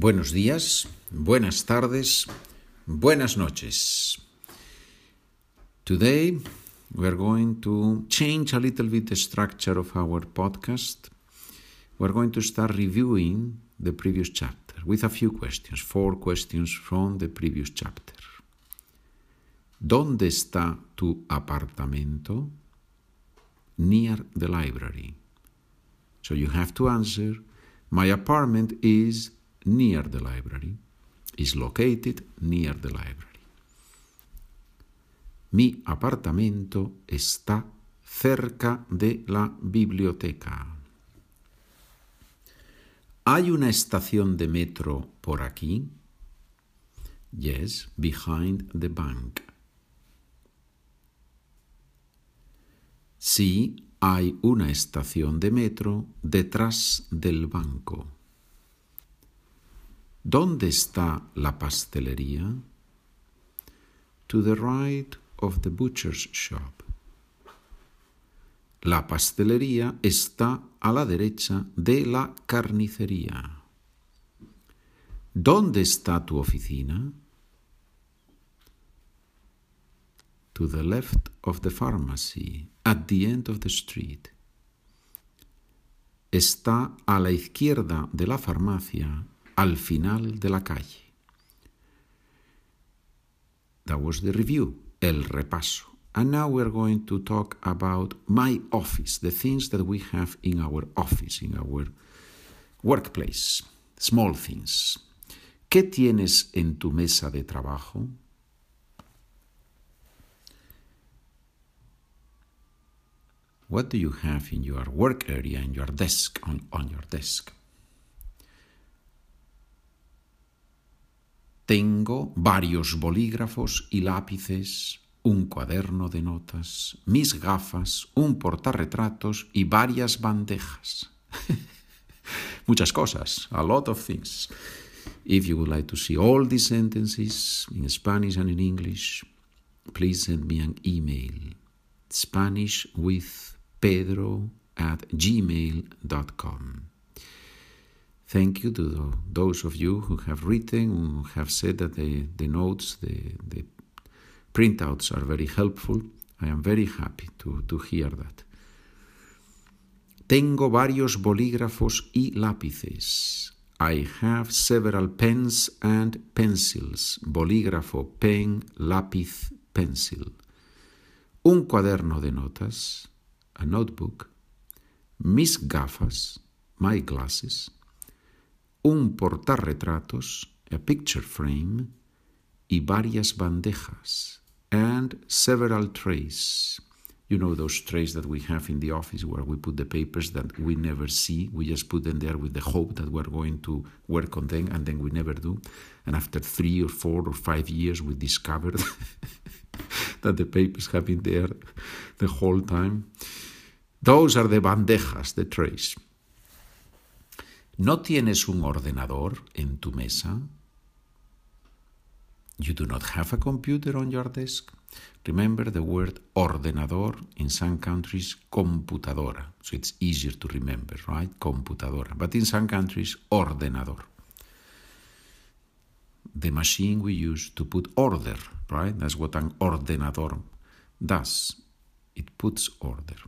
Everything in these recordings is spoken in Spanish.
Buenos días, buenas tardes, buenas noches. Today we are going to change a little bit the structure of our podcast. We're going to start reviewing the previous chapter with a few questions, four questions from the previous chapter. ¿Dónde está tu apartamento? Near the library. So you have to answer, my apartment is near the library. Is located near the library. Mi apartamento está cerca de la biblioteca. ¿Hay una estación de metro por aquí? Yes, behind the bank. Sí, hay una estación de metro detrás del banco. ¿Dónde está la pastelería? To the right of the butcher's shop. La pastelería está a la derecha de la carnicería. ¿Dónde está tu oficina? To the left of the pharmacy, at the end of the street. Está a la izquierda de la farmacia, al final de la calle. That was the review, el repaso. And now we're going to talk about my office, the things that we have in our office, in our workplace, small things. ¿Qué tienes en tu mesa de trabajo? What do you have in your work area, in your desk, on, on your desk? Tengo varios bolígrafos y lápices, un cuaderno de notas, mis gafas, un portarretratos y varias bandejas. Muchas cosas, a lot of things. If you would like to see all these sentences in Spanish and in English, please send me an email. Spanish with Pedro at gmail.com. Thank you to those of you who have written, who have said that the, the notes, the, the printouts are very helpful. I am very happy to, to hear that. Tengo varios bolígrafos y lápices. I have several pens and pencils. Bolígrafo, pen, lápiz, pencil. Un cuaderno de notas, a notebook. Mis gafas, my glasses un portarretratos, a picture frame, y varias bandejas, and several trays. You know those trays that we have in the office where we put the papers that we never see. We just put them there with the hope that we're going to work on them, and then we never do. And after three or four or five years, we discovered that the papers have been there the whole time. Those are the bandejas, the trays. ¿No tienes un ordenador en tu mesa? You do not have a computer on your desk? Remember the word ordenador in some countries, computadora. So it's easier to remember, right? Computadora. But in some countries, ordenador. The machine we use to put order, right? That's what an ordenador does. It puts order.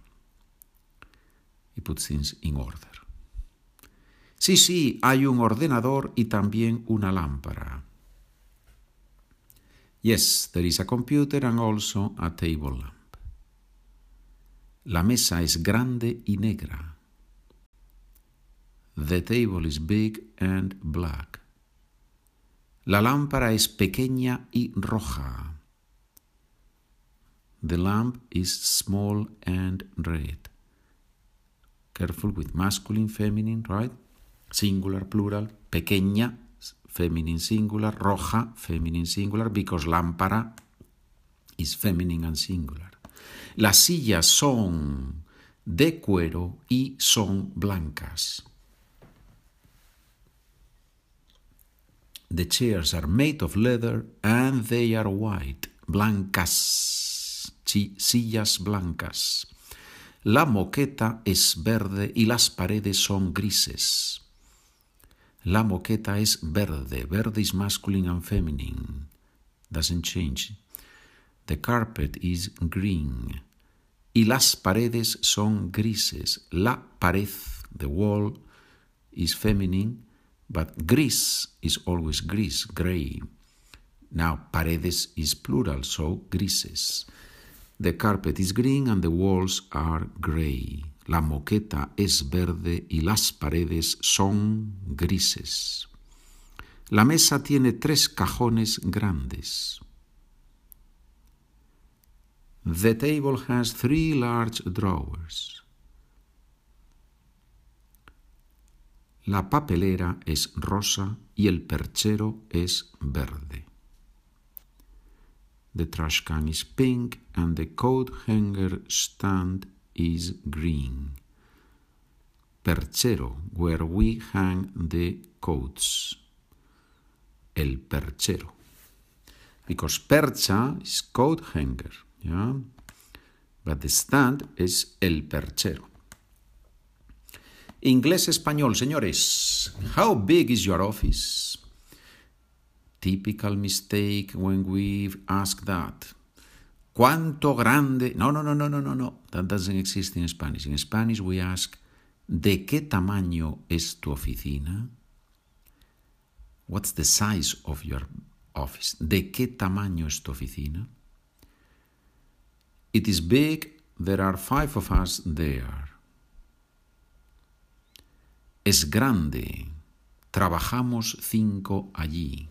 It puts things in order. Sí, sí, hay un ordenador y también una lámpara. Yes, there is a computer and also a table lamp. La mesa es grande y negra. The table is big and black. La lámpara es pequeña y roja. The lamp is small and red. Careful with masculine, feminine, right? Singular, plural, pequeña, feminine singular, roja, feminine singular, because lámpara is feminine and singular. Las sillas son de cuero y son blancas. The chairs are made of leather and they are white. Blancas. Sillas blancas. La moqueta es verde y las paredes son grises. La moqueta es verde. Verde is masculine and feminine. Doesn't change. The carpet is green. Y las paredes son grises. La pared, the wall, is feminine, but gris is always gris, gray. Now, paredes is plural, so grises. The carpet is green and the walls are gray. La moqueta es verde y las paredes son grises. La mesa tiene tres cajones grandes. The table has three large drawers. La papelera es rosa y el perchero es verde. The trash can is pink and the coat hanger stand is green. Perchero, where we hang the coats. El perchero. Because percha is coat hanger, yeah? But the stand is el perchero. Inglés-español, señores. How big is your office? Typical mistake when we ask that. ¿Cuánto grande? No, no, no, no, no, no, no. That doesn't exist in Spanish. In Spanish we ask, ¿de qué tamaño es tu oficina? What's the size of your office? ¿De qué tamaño es tu oficina? It is big. There are five of us there. Es grande. Trabajamos cinco allí.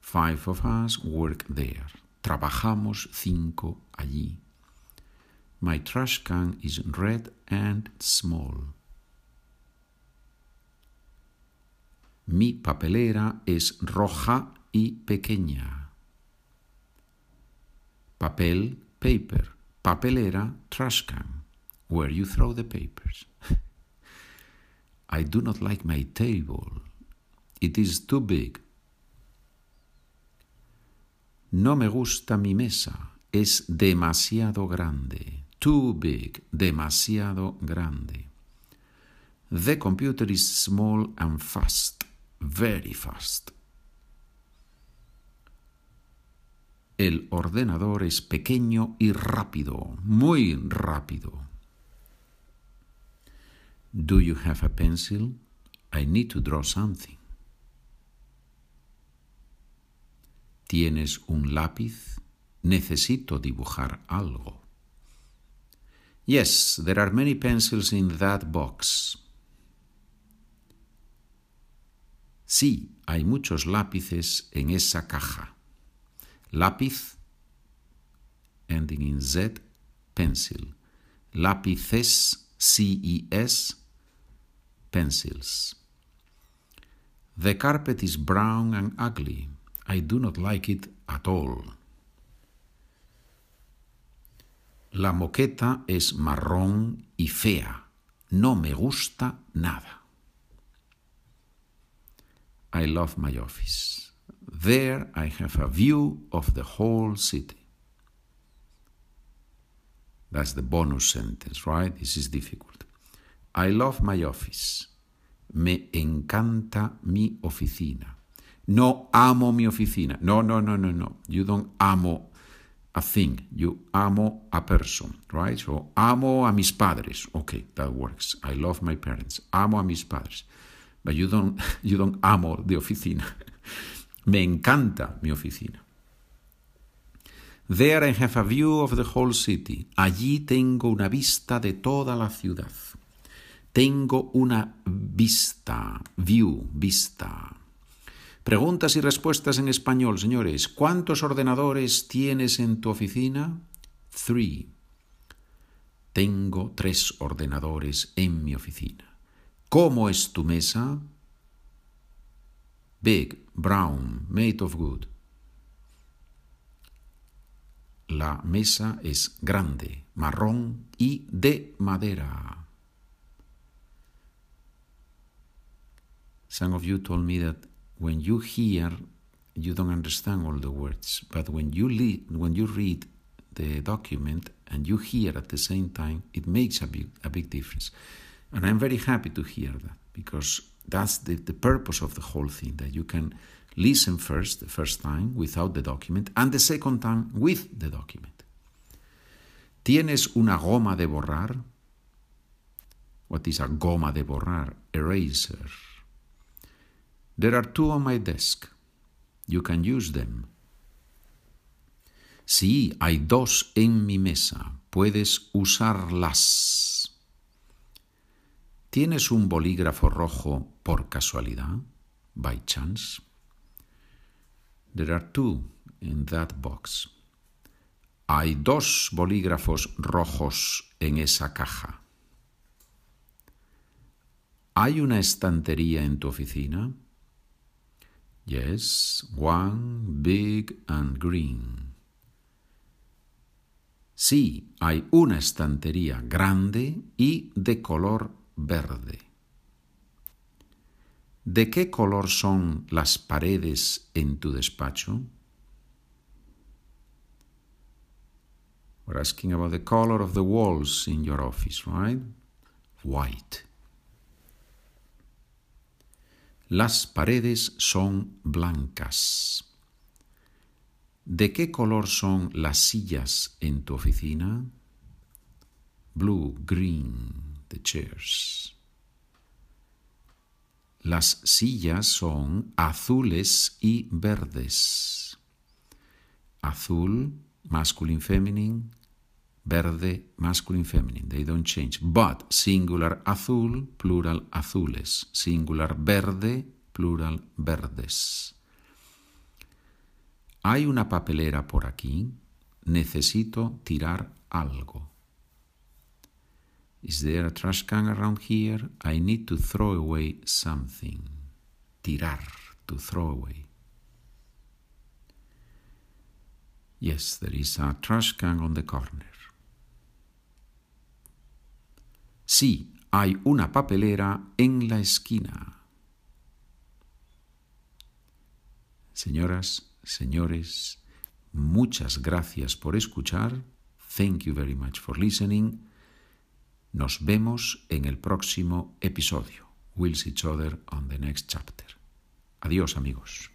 Five of us work there. Trabajamos cinco allí. My trash can is red and small. Mi papelera es roja y pequeña. Papel, paper. Papelera, trash can, where you throw the papers. I do not like my table. It is too big. No me gusta mi mesa. Es demasiado grande. Too big. Demasiado grande. The computer is small and fast. Very fast. El ordenador es pequeño y rápido. Muy rápido. Do you have a pencil? I need to draw something. ¿Tienes un lápiz? Necesito dibujar algo. Yes, there are many pencils in that box. Sí, hay muchos lápices en esa caja. Lápiz, ending in Z, pencil. Lápices, C-E-S, pencils. The carpet is brown and ugly. I do not like it at all. La moqueta es marrón y fea. No me gusta nada. I love my office. There I have a view of the whole city. That's the bonus sentence, right? This is difficult. I love my office. Me encanta mi oficina. No amo mi oficina. No, no, no, no, no. You don't amo a thing. You amo a person, right? So, amo a mis padres. Okay, that works. I love my parents. Amo a mis padres. But you don't, you don't amo the oficina. Me encanta mi oficina. There I have a view of the whole city. Allí tengo una vista de toda la ciudad. Tengo una vista, view, vista. Preguntas y respuestas en español, señores. ¿Cuántos ordenadores tienes en tu oficina? Three. Tengo tres ordenadores en mi oficina. ¿Cómo es tu mesa? Big, brown, made of wood. La mesa es grande, marrón y de madera. Some of you told me that when you hear, you don't understand all the words, but when you, when you read the document and you hear at the same time, it makes a big, a big difference. And I'm very happy to hear that because That's the, the purpose of the whole thing, that you can listen first, the first time, without the document, and the second time with the document. ¿Tienes una goma de borrar? What is a goma de borrar? Eraser. There are two on my desk. You can use them. Sí, hay dos en mi mesa. Puedes usarlas. ¿Tienes un bolígrafo rojo por casualidad? By chance. There are two in that box. Hay dos bolígrafos rojos en esa caja. ¿Hay una estantería en tu oficina? Yes, one big and green. Sí, hay una estantería grande y de color verde. ¿De qué color son las paredes en tu despacho? We're asking about the color of the walls in your office, right? White. Las paredes son blancas. ¿De qué color son las sillas en tu oficina? Blue, green, the chairs. Las sillas son azules y verdes. Azul, masculine, feminine. Verde, masculine, feminine. They don't change. But singular azul, plural azules. Singular verde, plural verdes. Hay una papelera por aquí. Necesito tirar algo. Is there a trash can around here? I need to throw away something. Tirar, to throw away. Yes, there is a trash can on the corner. Sí, hay una papelera en la esquina. Señoras, señores, muchas gracias por escuchar. Thank you very much for listening. Nos vemos en el próximo episodio. We'll see each other on the next chapter. Adiós amigos.